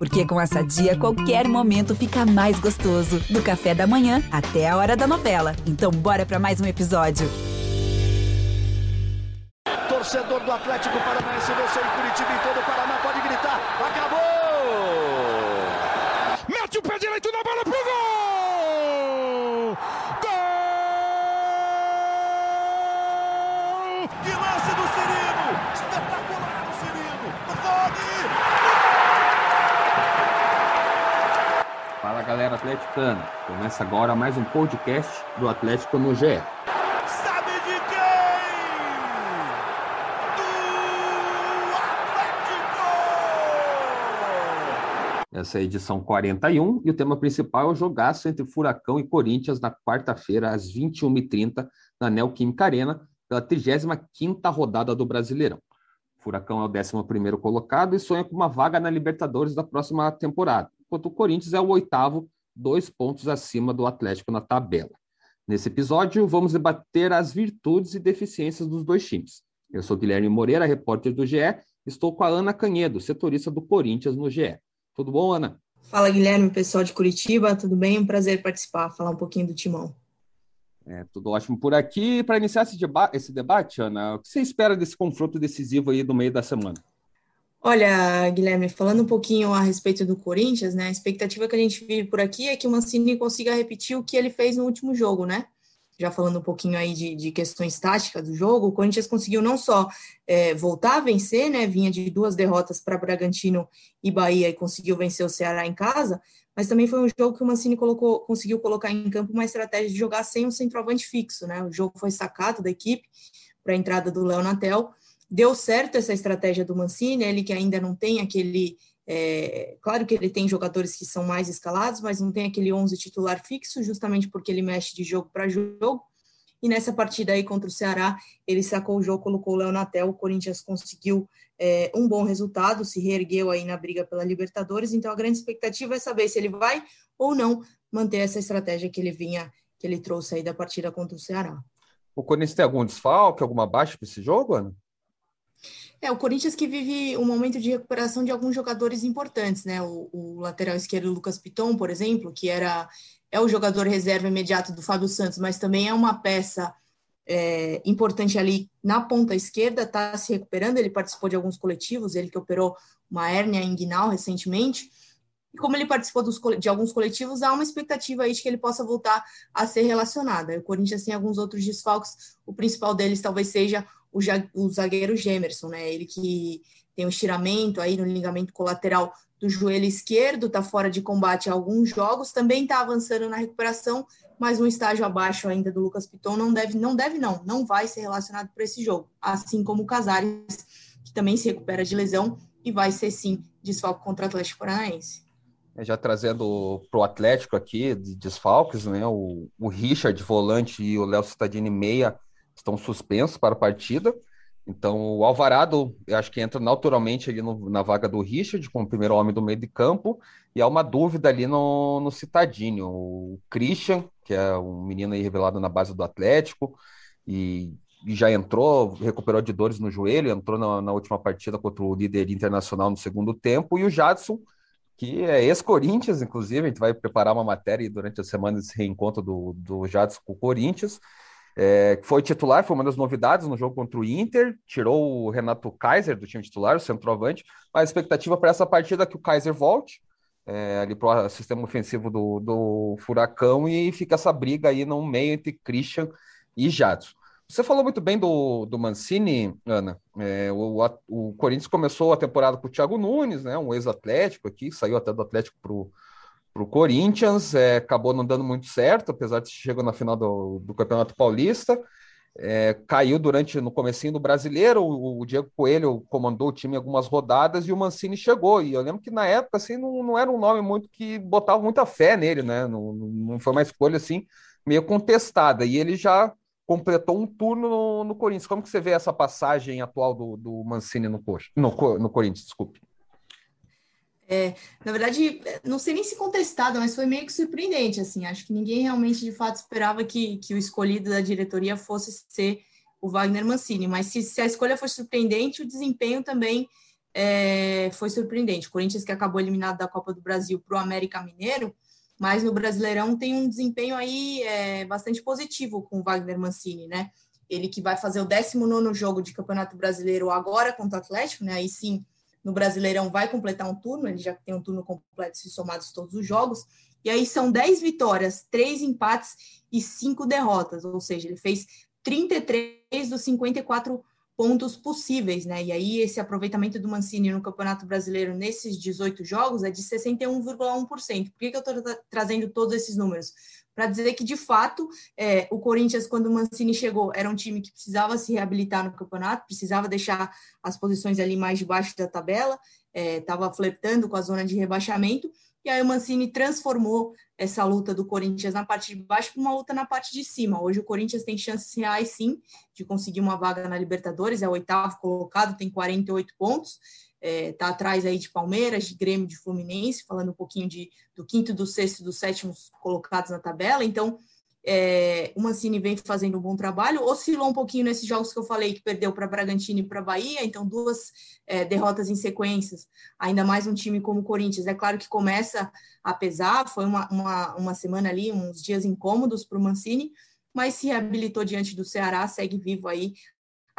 Porque com essa dia, qualquer momento fica mais gostoso. Do café da manhã até a hora da novela. Então, bora para mais um episódio. Torcedor do Atlético Paranaense, você em Curitiba e todo o Paraná pode gritar: acabou! Mete o pé direito na bola pro gol! Gol! Que lance do Cirino! Espetacular o Cirino! Rode! Fala galera atleticana, começa agora mais um podcast do Atlético no GE. Sabe de quem? Do Atlético! Essa é a edição 41 e o tema principal é o jogaço entre Furacão e Corinthians na quarta-feira às 21h30 na Neoquímica Arena pela 35ª rodada do Brasileirão. Furacão é o 11º colocado e sonha com uma vaga na Libertadores da próxima temporada, enquanto o Corinthians é o oitavo, dois pontos acima do Atlético na tabela. Nesse episódio, vamos debater as virtudes e deficiências dos dois times. Eu sou Guilherme Moreira, repórter do GE, estou com a Ana Canhedo, setorista do Corinthians no GE. Tudo bom, Ana? Fala, Guilherme, pessoal de Curitiba, tudo bem? Um prazer participar, falar um pouquinho do Timão. É, tudo ótimo por aqui. Para iniciar esse, deba esse debate, Ana, o que você espera desse confronto decisivo aí no meio da semana? Olha, Guilherme, falando um pouquinho a respeito do Corinthians, né? A expectativa que a gente vive por aqui é que o Mancini consiga repetir o que ele fez no último jogo, né? Já falando um pouquinho aí de, de questões táticas do jogo, o Corinthians conseguiu não só é, voltar a vencer, né? Vinha de duas derrotas para Bragantino e Bahia e conseguiu vencer o Ceará em casa, mas também foi um jogo que o Mancini colocou, conseguiu colocar em campo uma estratégia de jogar sem um centroavante fixo, né? O jogo foi sacado da equipe para a entrada do Léo Natel. Deu certo essa estratégia do Mancini, ele que ainda não tem aquele. É, claro que ele tem jogadores que são mais escalados, mas não tem aquele 11 titular fixo, justamente porque ele mexe de jogo para jogo. E nessa partida aí contra o Ceará, ele sacou o jogo, colocou o Léo Natel, o Corinthians conseguiu é, um bom resultado, se reergueu aí na briga pela Libertadores. Então a grande expectativa é saber se ele vai ou não manter essa estratégia que ele vinha, que ele trouxe aí da partida contra o Ceará. O Corinthians tem algum desfalque, alguma baixa para esse jogo, Ana? É, o Corinthians que vive um momento de recuperação de alguns jogadores importantes, né? O, o lateral esquerdo Lucas Piton, por exemplo, que era é o jogador reserva imediato do Fábio Santos, mas também é uma peça é, importante ali na ponta esquerda, está se recuperando. Ele participou de alguns coletivos, ele que operou uma hérnia inguinal recentemente. E como ele participou dos, de alguns coletivos, há uma expectativa aí de que ele possa voltar a ser relacionado. O Corinthians tem alguns outros desfalques, o principal deles talvez seja o, o zagueiro Gemerson, né? Ele que tem um estiramento aí no ligamento colateral do joelho esquerdo, está fora de combate há alguns jogos, também está avançando na recuperação, mas um estágio abaixo ainda do Lucas Piton não deve, não deve não, não vai ser relacionado para esse jogo, assim como o Casares, que também se recupera de lesão e vai ser sim desfalque contra o Atlético Paranaense. É, já trazendo para o Atlético aqui, de desfalques, né? O, o Richard, volante, e o Léo Cittadini, meia, estão suspensos para a partida. Então, o Alvarado, eu acho que entra naturalmente ali no, na vaga do Richard, como primeiro homem do meio de campo, e há uma dúvida ali no, no Citadinho. O Christian, que é um menino aí revelado na base do Atlético, e, e já entrou, recuperou de dores no joelho, entrou na, na, última partida contra o líder internacional no segundo tempo, e o Jadson, que é ex-Corinthians, inclusive, a gente vai preparar uma matéria durante a semana desse reencontro do, do Jadson com o Corinthians, é, foi titular, foi uma das novidades no jogo contra o Inter, tirou o Renato Kaiser do time titular, o centroavante, mas a expectativa para essa partida é que o Kaiser volte é, ali para o sistema ofensivo do, do Furacão e fica essa briga aí no meio entre Christian e Jadson. Você falou muito bem do, do Mancini, Ana. É, o, o Corinthians começou a temporada com o Thiago Nunes, né, um ex-atlético aqui, saiu até do Atlético para o para o Corinthians, é, acabou não dando muito certo, apesar de chegar na final do, do Campeonato Paulista. É, caiu durante no comecinho do brasileiro, o, o, Diego Coelho comandou o time algumas rodadas e o Mancini chegou. E eu lembro que na época assim não, não era um nome muito que botava muita fé nele, né? Não, não foi uma escolha assim meio contestada. E ele já completou um turno no, no Corinthians. Como que você vê essa passagem atual do, do Mancini no, no, no Corinthians? Desculpe. É, na verdade, não sei nem se contestada, mas foi meio que surpreendente, assim, acho que ninguém realmente, de fato, esperava que, que o escolhido da diretoria fosse ser o Wagner Mancini, mas se, se a escolha foi surpreendente, o desempenho também é, foi surpreendente. O Corinthians que acabou eliminado da Copa do Brasil para o América Mineiro, mas no Brasileirão tem um desempenho aí é, bastante positivo com o Wagner Mancini, né? Ele que vai fazer o 19 jogo de Campeonato Brasileiro agora contra o Atlético, né? Aí sim, no Brasileirão vai completar um turno, ele já tem um turno completo se somados todos os jogos. E aí são 10 vitórias, 3 empates e 5 derrotas, ou seja, ele fez 33 dos 54 pontos possíveis, né? E aí esse aproveitamento do Mancini no Campeonato Brasileiro nesses 18 jogos é de 61,1%. Por que, que eu estou trazendo todos esses números? Para dizer que, de fato, é, o Corinthians, quando o Mancini chegou, era um time que precisava se reabilitar no campeonato, precisava deixar as posições ali mais debaixo da tabela, estava é, flertando com a zona de rebaixamento, e aí o Mancini transformou essa luta do Corinthians na parte de baixo para uma luta na parte de cima. Hoje o Corinthians tem chances reais, sim, de conseguir uma vaga na Libertadores, é o oitavo colocado, tem 48 pontos, está é, tá atrás aí de Palmeiras, de Grêmio, de Fluminense, falando um pouquinho de, do quinto, do sexto, dos sétimos colocados na tabela. Então, é, o Mancini vem fazendo um bom trabalho, oscilou um pouquinho nesses jogos que eu falei, que perdeu para Bragantino e para Bahia, então duas é, derrotas em sequências, ainda mais um time como o Corinthians. É claro que começa a pesar, foi uma, uma, uma semana ali, uns dias incômodos para o Mancini, mas se reabilitou diante do Ceará, segue vivo aí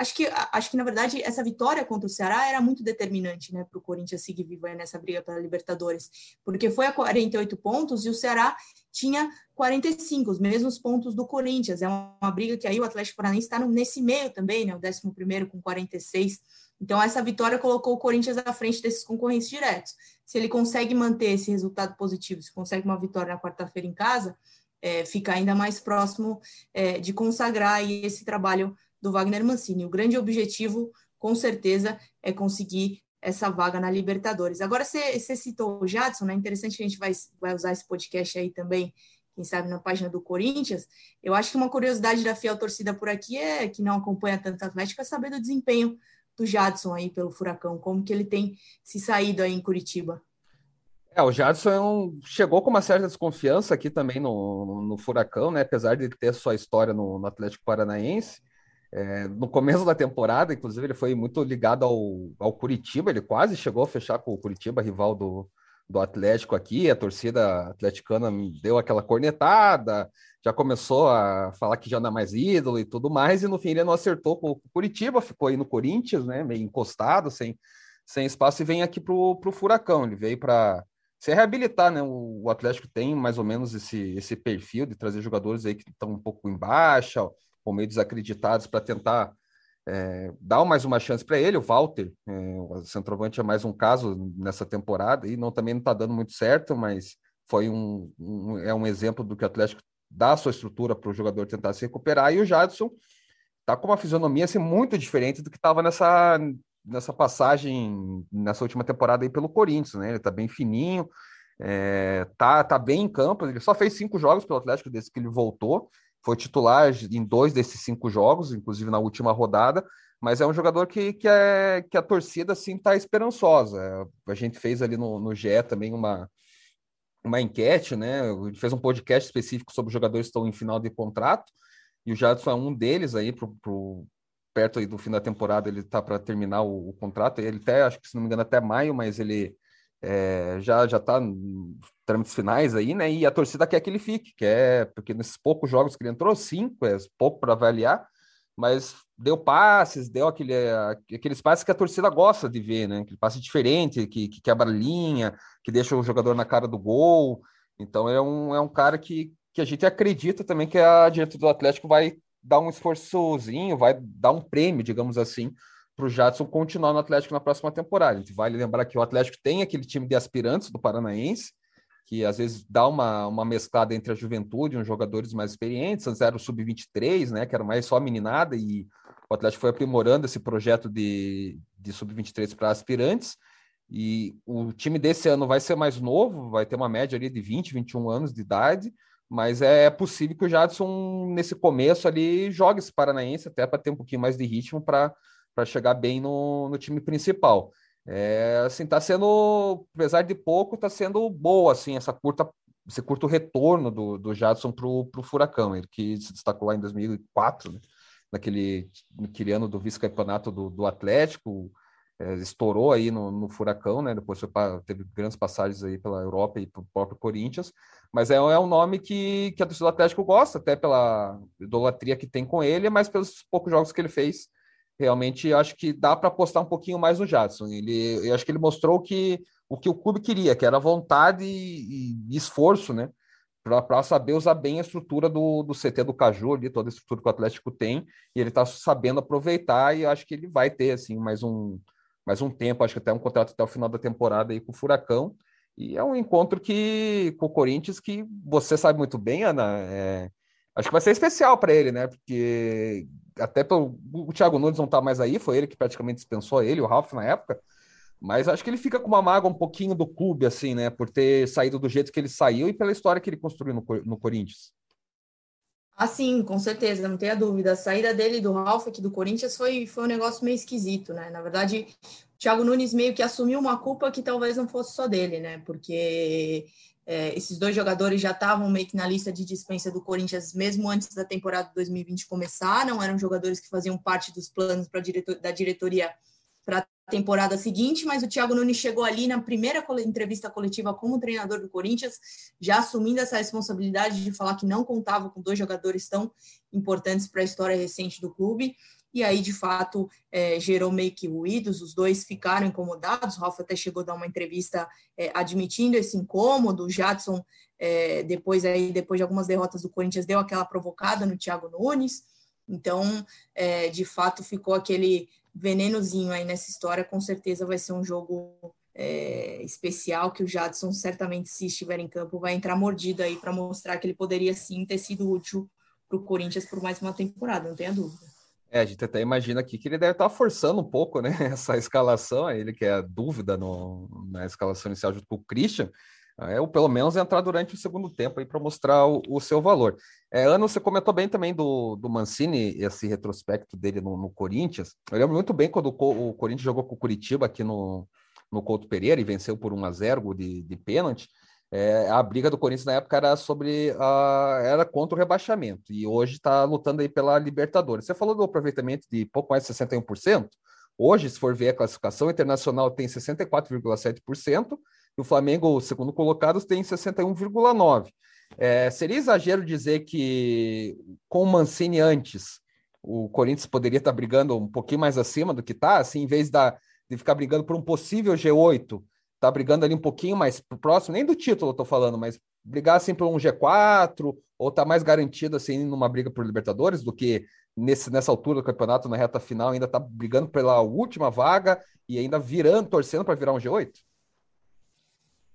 acho que, acho que, na verdade, essa vitória contra o Ceará era muito determinante né, para o Corinthians seguir vivo nessa briga pela Libertadores, porque foi a 48 pontos e o Ceará tinha 45, os mesmos pontos do Corinthians. É uma, uma briga que aí o Atlético Paranaense está nesse meio também, né, o 11 com 46. Então, essa vitória colocou o Corinthians à frente desses concorrentes diretos. Se ele consegue manter esse resultado positivo, se consegue uma vitória na quarta-feira em casa, é, fica ainda mais próximo é, de consagrar esse trabalho do Wagner Mancini. O grande objetivo, com certeza, é conseguir essa vaga na Libertadores. Agora, você, citou o Jadson, né? Interessante que a gente vai, vai usar esse podcast aí também, quem sabe na página do Corinthians. Eu acho que uma curiosidade da fiel torcida por aqui é que não acompanha tanto Atlético é saber do desempenho do Jadson aí pelo Furacão, como que ele tem se saído aí em Curitiba. É, o Jadson é chegou com uma certa desconfiança aqui também no, no, no Furacão, né? Apesar de ter sua história no, no Atlético Paranaense, é, no começo da temporada, inclusive, ele foi muito ligado ao, ao Curitiba, ele quase chegou a fechar com o Curitiba, rival do, do Atlético aqui. A torcida atleticana deu aquela cornetada, já começou a falar que já não é mais ídolo e tudo mais, e no fim ele não acertou com o Curitiba, ficou aí no Corinthians, né, meio encostado, sem, sem espaço, e vem aqui para o Furacão. Ele veio para se reabilitar, né? O, Atlético tem mais ou menos esse, esse perfil de trazer jogadores aí que estão um pouco em baixa ou meio desacreditados para tentar é, dar mais uma chance para ele. O Walter, é, o centroavante, é mais um caso nessa temporada e não também não está dando muito certo, mas foi um, um, é um exemplo do que o Atlético dá a sua estrutura para o jogador tentar se recuperar. E o Jadson está com uma fisionomia assim, muito diferente do que estava nessa, nessa passagem, nessa última temporada aí pelo Corinthians, né? Ele está bem fininho, é, tá, tá bem em campo. Ele só fez cinco jogos pelo Atlético desde que ele voltou foi titular em dois desses cinco jogos, inclusive na última rodada, mas é um jogador que, que, é, que a torcida assim está esperançosa. A gente fez ali no, no GE também uma, uma enquete, né? Fez um podcast específico sobre jogadores que estão em final de contrato, e o Jadson é um deles aí pro, perto aí do fim da temporada, ele está para terminar o, o, contrato, ele até, acho que se não me engano, até maio, mas ele é, já já está trâmites finais aí, né? E a torcida quer que ele fique, quer, porque nesses poucos jogos que ele entrou, cinco, é pouco para avaliar, mas deu passes, deu aquele, aqueles passes que a torcida gosta de ver, né? Aquele passe diferente, que, que quebra linha, que deixa o jogador na cara do gol. Então é um, é um cara que, que a gente acredita também que a direita do Atlético vai dar um esforçozinho, vai dar um prêmio, digamos assim, para o Jadson continuar no Atlético na próxima temporada. Gente vale lembrar que o Atlético tem aquele time de aspirantes do Paranaense, que às vezes dá uma, uma mesclada entre a juventude e os jogadores mais experientes, antes era o sub-23, né, que era mais só meninada, e o Atlético foi aprimorando esse projeto de, de sub-23 para aspirantes, e o time desse ano vai ser mais novo, vai ter uma média ali de 20, 21 anos de idade, mas é possível que o Jadson, nesse começo ali, jogue esse Paranaense até para ter um pouquinho mais de ritmo para chegar bem no, no time principal. É, assim, tá sendo, apesar de pouco, tá sendo boa, assim, essa curta, esse curto retorno do, do Jadson pro, pro Furacão, ele que se destacou lá em 2004, né? naquele, naquele ano do vice-campeonato do, do Atlético, é, estourou aí no, no, Furacão, né? Depois pra, teve grandes passagens aí pela Europa e para o próprio Corinthians, mas é, é um nome que, que a torcida do Atlético gosta, até pela idolatria que tem com ele, mas pelos poucos jogos que ele fez. Realmente acho que dá para apostar um pouquinho mais no Jadson. Ele, eu acho que ele mostrou que o que o clube queria, que era vontade e, e esforço, né? Para saber usar bem a estrutura do, do CT do Caju ali, toda a estrutura que o Atlético tem, e ele está sabendo aproveitar, e acho que ele vai ter assim mais um, mais um tempo, acho que até um contrato até o final da temporada aí com o Furacão. E é um encontro que com o Corinthians que você sabe muito bem, Ana. É, acho que vai ser especial para ele, né? Porque até pelo, o Thiago Nunes não está mais aí, foi ele que praticamente dispensou ele, o Ralf na época. Mas acho que ele fica com uma mágoa um pouquinho do clube, assim, né? Por ter saído do jeito que ele saiu e pela história que ele construiu no, no Corinthians. Ah, sim, com certeza, não tenha dúvida. A saída dele do Ralf aqui do Corinthians foi, foi um negócio meio esquisito, né? Na verdade, o Thiago Nunes meio que assumiu uma culpa que talvez não fosse só dele, né? Porque é, esses dois jogadores já estavam meio que na lista de dispensa do Corinthians mesmo antes da temporada 2020 começar, não eram jogadores que faziam parte dos planos diretor, da diretoria para temporada seguinte, mas o Thiago Nunes chegou ali na primeira entrevista coletiva como treinador do Corinthians, já assumindo essa responsabilidade de falar que não contava com dois jogadores tão importantes para a história recente do clube. E aí, de fato, é, gerou meio que ruídos, os dois ficaram incomodados. O Ralf até chegou a dar uma entrevista é, admitindo esse incômodo. O Jadson, é, depois, aí, depois de algumas derrotas do Corinthians, deu aquela provocada no Thiago Nunes. Então, é, de fato, ficou aquele venenozinho aí nessa história, com certeza vai ser um jogo é, especial que o Jadson certamente, se estiver em campo, vai entrar mordido aí para mostrar que ele poderia sim ter sido útil para o Corinthians por mais uma temporada, não tenha dúvida. É, a gente até imagina aqui que ele deve estar forçando um pouco, né, essa escalação, ele que é a dúvida no, na escalação inicial junto com o Christian, é, ou pelo menos entrar durante o segundo tempo aí para mostrar o, o, seu valor. É, você comentou bem também do, do Mancini, esse retrospecto dele no, no Corinthians. Eu lembro muito bem quando o, o, Corinthians jogou com o Curitiba aqui no, no Couto Pereira e venceu por 1 a 0 de, de pênalti. É, a briga do Corinthians na época era sobre a, era contra o rebaixamento e hoje está lutando aí pela Libertadores. Você falou do aproveitamento de pouco mais de 61%. Hoje, se for ver a classificação internacional, tem 64,7% e o Flamengo, segundo colocado, tem 61,9%. É, seria exagero dizer que com o Mancini antes, o Corinthians poderia estar brigando um pouquinho mais acima do que está, assim, em vez da, de ficar brigando por um possível G8, tá brigando ali um pouquinho mais próximo, nem do título eu tô falando, mas brigar assim por um G4, ou tá mais garantido assim numa briga por Libertadores do que nesse, nessa altura do campeonato, na reta final, ainda tá brigando pela última vaga e ainda virando, torcendo para virar um G8?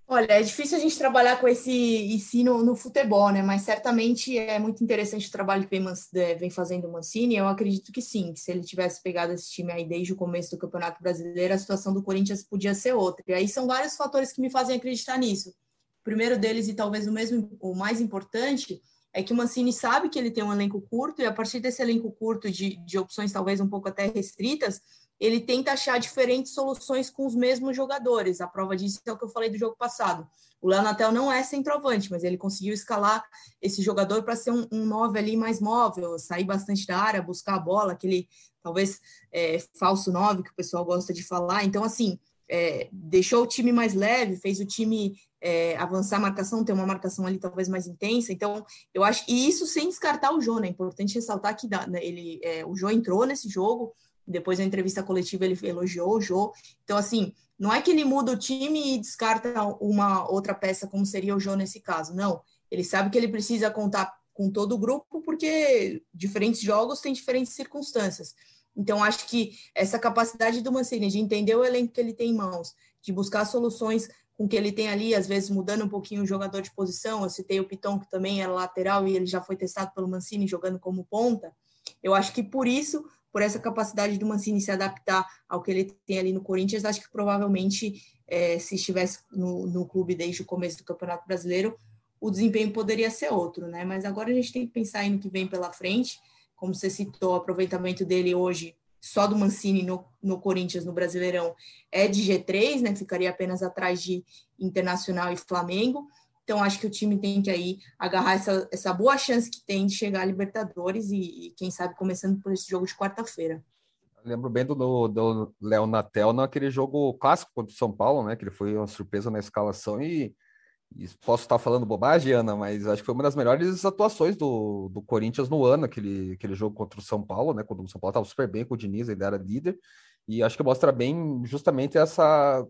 Olha, é difícil a gente trabalhar com esse ensino no futebol, né? Mas certamente é muito interessante o trabalho que vem, é, vem fazendo o Mancini. Eu acredito que sim, que se ele tivesse pegado esse time aí desde o começo do Campeonato Brasileiro, a situação do Corinthians podia ser outra. E aí são vários fatores que me fazem acreditar nisso. O primeiro deles, e talvez o mesmo o mais importante, é que o Mancini sabe que ele tem um elenco curto, e a partir desse elenco curto de, de opções talvez um pouco até restritas, ele tenta achar diferentes soluções com os mesmos jogadores. A prova disso é o que eu falei do jogo passado. O Léo Natel não é centroavante, mas ele conseguiu escalar esse jogador para ser um, um nove ali mais móvel, sair bastante da área, buscar a bola, aquele talvez é, falso nove que o pessoal gosta de falar. Então, assim, é, deixou o time mais leve, fez o time é, avançar a marcação, ter uma marcação ali talvez mais intensa. Então, eu acho e isso sem descartar o Jô, né? É importante ressaltar que né, ele, é, o Jô entrou nesse jogo, depois da entrevista coletiva ele elogiou o Jô. Então, assim, não é que ele muda o time e descarta uma outra peça, como seria o Jô nesse caso. Não. Ele sabe que ele precisa contar com todo o grupo, porque diferentes jogos têm diferentes circunstâncias. Então, acho que essa capacidade do Mancini de entender o elenco que ele tem em mãos, de buscar soluções com que ele tem ali, às vezes mudando um pouquinho o jogador de posição. Eu citei o Piton, que também era lateral e ele já foi testado pelo Mancini jogando como ponta. Eu acho que por isso por essa capacidade do Mancini se adaptar ao que ele tem ali no Corinthians, acho que provavelmente, é, se estivesse no, no clube desde o começo do Campeonato Brasileiro, o desempenho poderia ser outro, né? Mas agora a gente tem que pensar aí no que vem pela frente. Como você citou, o aproveitamento dele hoje, só do Mancini no, no Corinthians, no Brasileirão, é de G3, né? Ficaria apenas atrás de Internacional e Flamengo. Então, acho que o time tem que aí agarrar essa, essa boa chance que tem de chegar à Libertadores e, e quem sabe, começando por esse jogo de quarta-feira. lembro bem do, do Léo Natel naquele jogo clássico contra o São Paulo, né? Que ele foi uma surpresa na escalação e, e, posso estar falando bobagem, Ana, mas acho que foi uma das melhores atuações do, do Corinthians no ano, aquele, aquele jogo contra o São Paulo, né? Quando o São Paulo estava super bem com o Diniz, ele era líder. E acho que mostra bem justamente essa,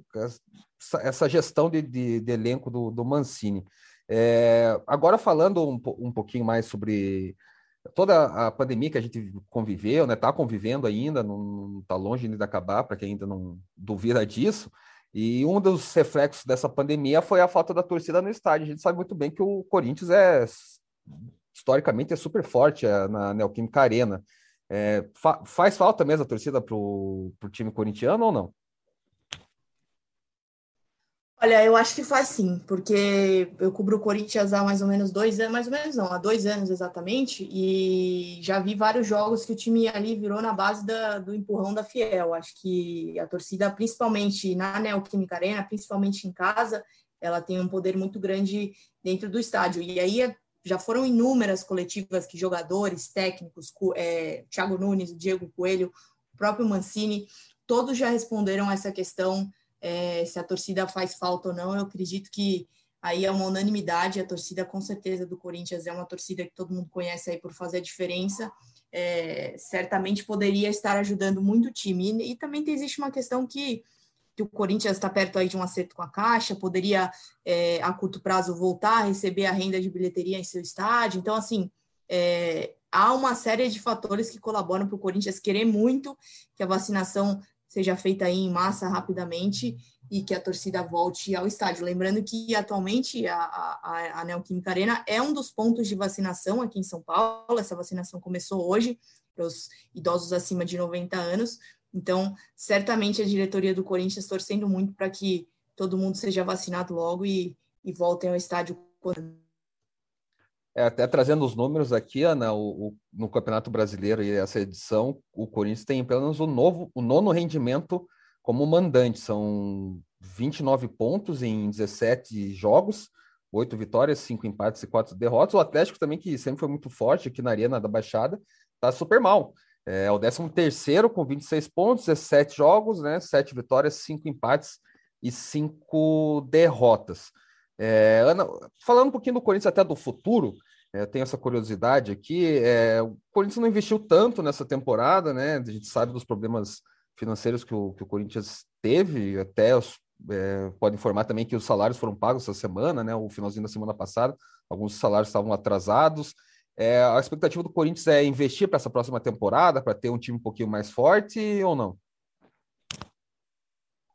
essa, gestão de, de, de, elenco do, do Mancini. É, agora falando um, um pouquinho mais sobre toda a pandemia que a gente conviveu, né, está convivendo ainda, não está longe de acabar, para quem ainda não duvida disso. E um dos reflexos dessa pandemia foi a falta da torcida no estádio. A gente sabe muito bem que o Corinthians é historicamente é super forte é, na Neoquímica Arena. É, fa faz falta mesmo a torcida para o time corintiano ou não? Olha, eu acho que faz sim, porque eu cubro o Corinthians há mais ou menos dois anos, mais ou menos não, há dois anos exatamente, e já vi vários jogos que o time ali virou na base da, do empurrão da Fiel. Acho que a torcida, principalmente na Neoquímica Arena, principalmente em casa, ela tem um poder muito grande dentro do estádio. E aí já foram inúmeras coletivas que jogadores, técnicos, é, Thiago Nunes, Diego Coelho, próprio Mancini, todos já responderam essa questão é, se a torcida faz falta ou não, eu acredito que aí é uma unanimidade, a torcida com certeza do Corinthians é uma torcida que todo mundo conhece aí por fazer a diferença, é, certamente poderia estar ajudando muito o time, e, e também existe uma questão que, que o Corinthians está perto aí de um acerto com a Caixa, poderia é, a curto prazo voltar a receber a renda de bilheteria em seu estádio, então assim, é, há uma série de fatores que colaboram para o Corinthians querer muito que a vacinação seja feita aí em massa rapidamente e que a torcida volte ao estádio. Lembrando que atualmente a, a, a Neoquímica Arena é um dos pontos de vacinação aqui em São Paulo. Essa vacinação começou hoje para os idosos acima de 90 anos. Então, certamente a diretoria do Corinthians torcendo muito para que todo mundo seja vacinado logo e, e voltem ao estádio é, até trazendo os números aqui, Ana, o, o, no Campeonato Brasileiro e essa edição, o Corinthians tem apenas o novo, o nono rendimento como mandante. São 29 pontos em 17 jogos, 8 vitórias, 5 empates e 4 derrotas. O Atlético também, que sempre foi muito forte aqui na Arena da Baixada, tá super mal. É o 13 terceiro com 26 pontos, 17 jogos, né? 7 vitórias, 5 empates e 5 derrotas. É, Ana, falando um pouquinho do Corinthians até do futuro, é, tenho essa curiosidade aqui. É, o Corinthians não investiu tanto nessa temporada, né? A gente sabe dos problemas financeiros que o, que o Corinthians teve, até os, é, pode informar também que os salários foram pagos essa semana, né? O finalzinho da semana passada, alguns salários estavam atrasados. É, a expectativa do Corinthians é investir para essa próxima temporada, para ter um time um pouquinho mais forte ou não?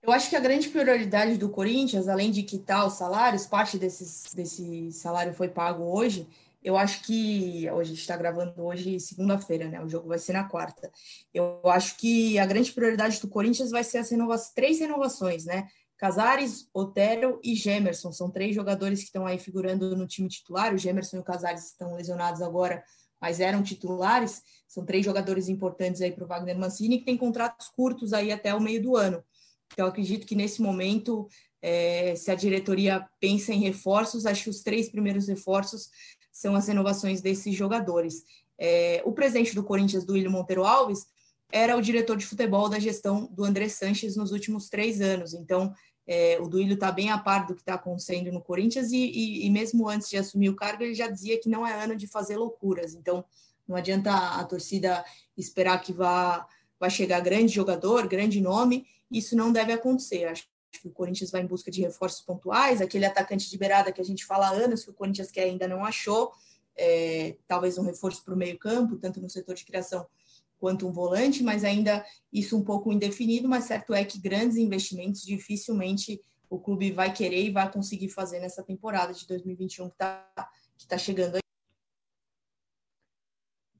Eu acho que a grande prioridade do Corinthians, além de quitar os salários, parte desses, desse salário foi pago hoje, eu acho que hoje a gente está gravando hoje segunda-feira, né? O jogo vai ser na quarta. Eu acho que a grande prioridade do Corinthians vai ser as renova três renovações, né? Casares, Otero e Gemerson. São três jogadores que estão aí figurando no time titular. O Gemerson e o Casares estão lesionados agora, mas eram titulares. São três jogadores importantes aí para o Wagner Mancini, que tem contratos curtos aí até o meio do ano. Então, acredito que nesse momento, é, se a diretoria pensa em reforços, acho que os três primeiros reforços são as renovações desses jogadores. É, o presidente do Corinthians, do William Monteiro Alves, era o diretor de futebol da gestão do André Sanches nos últimos três anos. Então, é, o Duílio está bem a par do que está acontecendo no Corinthians e, e, e, mesmo antes de assumir o cargo, ele já dizia que não é ano de fazer loucuras. Então, não adianta a, torcida esperar que vá, vá chegar grande jogador, grande nome. Isso não deve acontecer. Acho que o Corinthians vai em busca de reforços pontuais, aquele atacante de beirada que a gente fala há anos que o Corinthians quer ainda não achou, é, talvez um reforço para o meio campo, tanto no setor de criação quanto um volante, mas ainda isso um pouco indefinido, mas certo é que grandes investimentos dificilmente o clube vai querer e vai conseguir fazer nessa temporada de 2021 que está que tá chegando aí.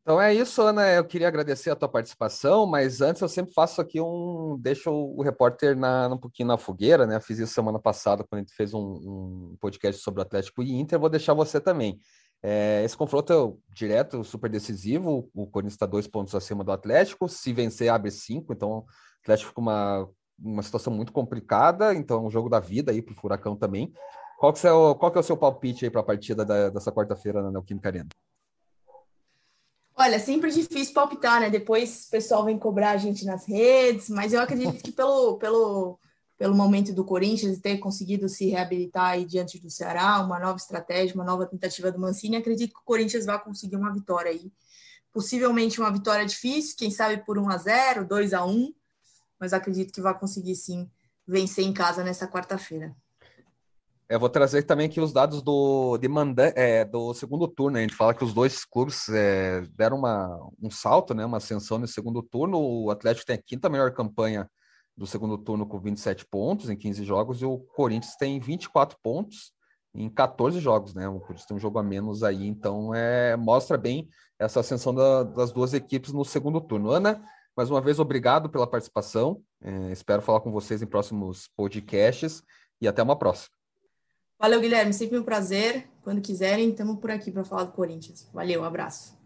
Então é isso, Ana. Eu queria agradecer a tua participação, mas antes eu sempre faço aqui um. Deixo o repórter na, um pouquinho na fogueira, né? fiz isso semana passada, quando a gente fez um, um podcast sobre o Atlético e Inter. Vou deixar você também. É, esse confronto é direto, super decisivo. O Corinthians está dois pontos acima do Atlético. Se vencer, abre cinco. Então, o Atlético fica uma, uma situação muito complicada. Então, é um jogo da vida aí para o Furacão também. Qual que, é o, qual que é o seu palpite aí para a partida da, dessa quarta-feira na Neoquímica Arena? Olha, sempre difícil palpitar, né? Depois o pessoal vem cobrar a gente nas redes, mas eu acredito que pelo, pelo, pelo momento do Corinthians ter conseguido se reabilitar aí diante do Ceará, uma nova estratégia, uma nova tentativa do Mancini, acredito que o Corinthians vai conseguir uma vitória aí. Possivelmente uma vitória difícil, quem sabe por 1 a 0 2 a 1 mas acredito que vai conseguir sim vencer em casa nessa quarta-feira. Eu vou trazer também aqui os dados do, de manda, é, do segundo turno. A gente fala que os dois clubes é, deram uma, um salto, né, uma ascensão no segundo turno. O Atlético tem a quinta melhor campanha do segundo turno com 27 pontos em 15 jogos e o Corinthians tem 24 pontos em 14 jogos, né? O Corinthians tem um jogo a menos aí, então é, mostra bem essa ascensão da, das duas equipes no segundo turno. Ana, mais uma vez, obrigado pela participação. É, espero falar com vocês em próximos podcasts e até uma próxima. Valeu, Guilherme. Sempre um prazer. Quando quiserem, estamos por aqui para falar do Corinthians. Valeu, um abraço.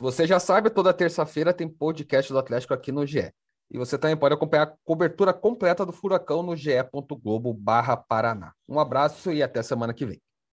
Você já sabe, toda terça-feira tem podcast do Atlético aqui no GE. E você também pode acompanhar a cobertura completa do Furacão no ge.globo barra Paraná. Um abraço e até semana que vem.